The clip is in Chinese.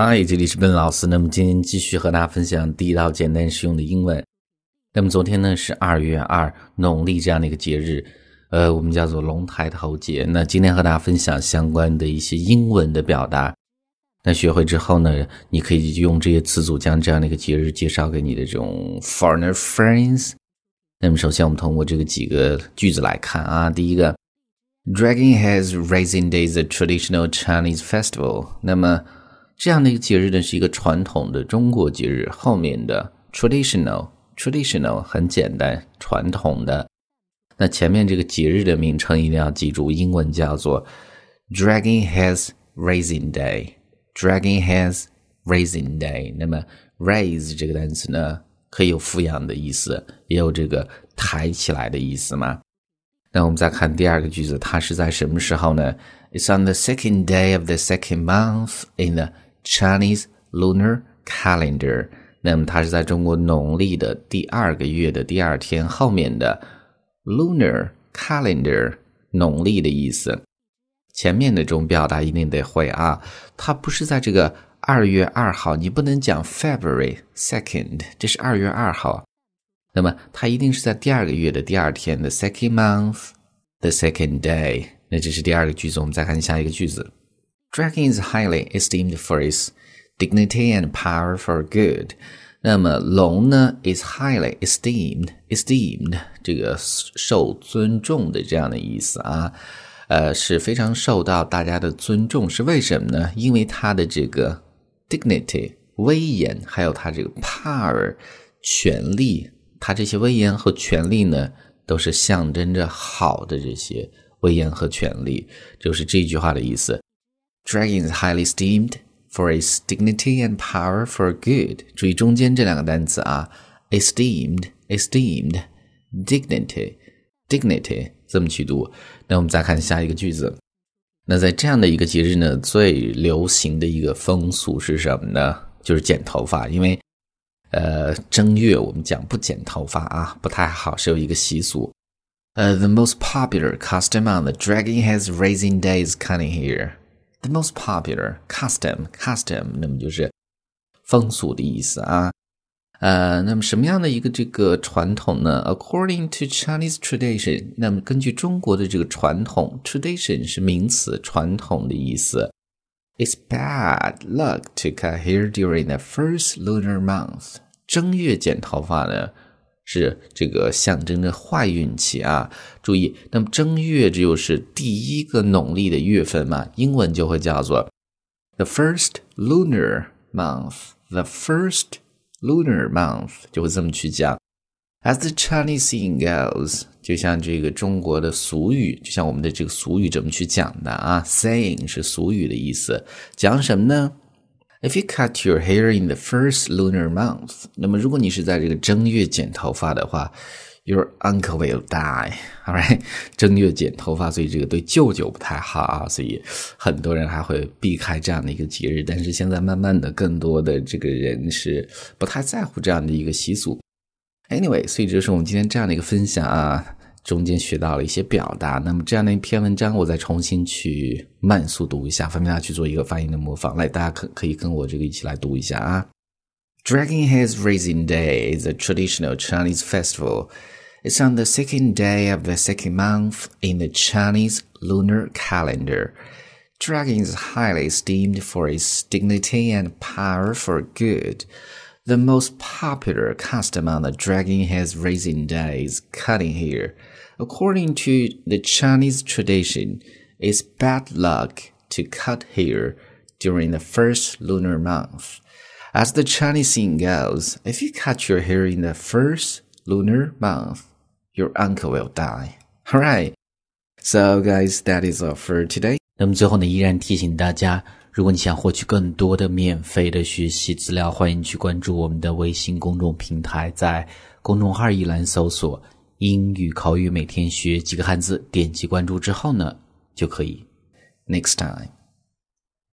嗨，这里是笨老师。那么今天继续和大家分享地道、简单、实用的英文。那么昨天呢是二月二农历这样的一个节日，呃，我们叫做龙抬头节。那今天和大家分享相关的一些英文的表达。那学会之后呢，你可以用这些词组将这样的一个节日介绍给你的这种 foreigner friends。那么首先我们通过这个几个句子来看啊，第一个，Dragon Heads Raising Day is a traditional Chinese festival。那么这样的一个节日呢，是一个传统的中国节日。后面的 traditional，traditional 很简单，传统的。那前面这个节日的名称一定要记住，英文叫做 Dragon Heads Raising Day。Dragon Heads Raising Day。那么 raise 这个单词呢，可以有抚养的意思，也有这个抬起来的意思嘛。那我们再看第二个句子，它是在什么时候呢？It's on the second day of the second month in the Chinese lunar calendar，那么它是在中国农历的第二个月的第二天后面的 lunar calendar，农历的意思。前面的这种表达一定得会啊，它不是在这个二月二号，你不能讲 February second，这是二月二号，那么它一定是在第二个月的第二天的 second month，the second day。那这是第二个句子，我们再看下一个句子。Dragon is highly esteemed for its dignity and power for good。那么龙呢，is highly esteemed，esteemed 这个受尊重的这样的意思啊，呃，是非常受到大家的尊重，是为什么呢？因为它的这个 dignity 威严，还有它这个 power 权力，它这些威严和权力呢，都是象征着好的这些威严和权力，就是这句话的意思。Dragon is highly esteemed for its dignity and power for good。注意中间这两个单词啊，esteemed，esteemed，dignity，dignity 这么去读。那我们再看下一个句子。那在这样的一个节日呢，最流行的一个风俗是什么呢？就是剪头发，因为呃正月我们讲不剪头发啊，不太好，是有一个习俗。呃，the most popular custom on the Dragon Heads Raising Day is cutting hair。 The most popular custom custom，那么就是风俗的意思啊。呃，那么什么样的一个这个传统呢？According to Chinese tradition，那么根据中国的这个传统，tradition 是名词，传统的意思。It's bad luck to cut hair during the first lunar month。正月剪头发呢？是这个象征着坏运气啊！注意，那么正月这就是第一个农历的月份嘛，英文就会叫做 the first lunar month。the first lunar month 就会这么去讲。As the Chinese saying goes，就像这个中国的俗语，就像我们的这个俗语怎么去讲的啊？Saying 是俗语的意思，讲什么呢？If you cut your hair in the first lunar month，那么如果你是在这个正月剪头发的话，your uncle will die。Alright，正月剪头发，所以这个对舅舅不太好啊，所以很多人还会避开这样的一个节日。但是现在慢慢的，更多的这个人是不太在乎这样的一个习俗。Anyway，所以这是我们今天这样的一个分享啊。中间学到了一些表达，那么这样的一篇文章，我再重新去慢速读一下，方便大家去做一个发音的模仿。来，大家可可以跟我这个一起来读一下啊。Dragon Heads Raising Day is a traditional Chinese festival. It's on the second day of the second month in the Chinese lunar calendar. Dragon is highly esteemed for its dignity and power for good. The most popular custom on the Dragon Heads Raising Day is cutting hair. According to the Chinese tradition, it's bad luck to cut hair during the first lunar month. As the Chinese saying goes, if you cut your hair in the first lunar month, your uncle will die. Alright. So guys, that is all for today. 那么最后呢，依然提醒大家，如果你想获取更多的免费的学习资料，欢迎去关注我们的微信公众平台，在公众号一栏搜索。 英语口语每天学几个汉字，点击关注之后呢，就可以。Next time.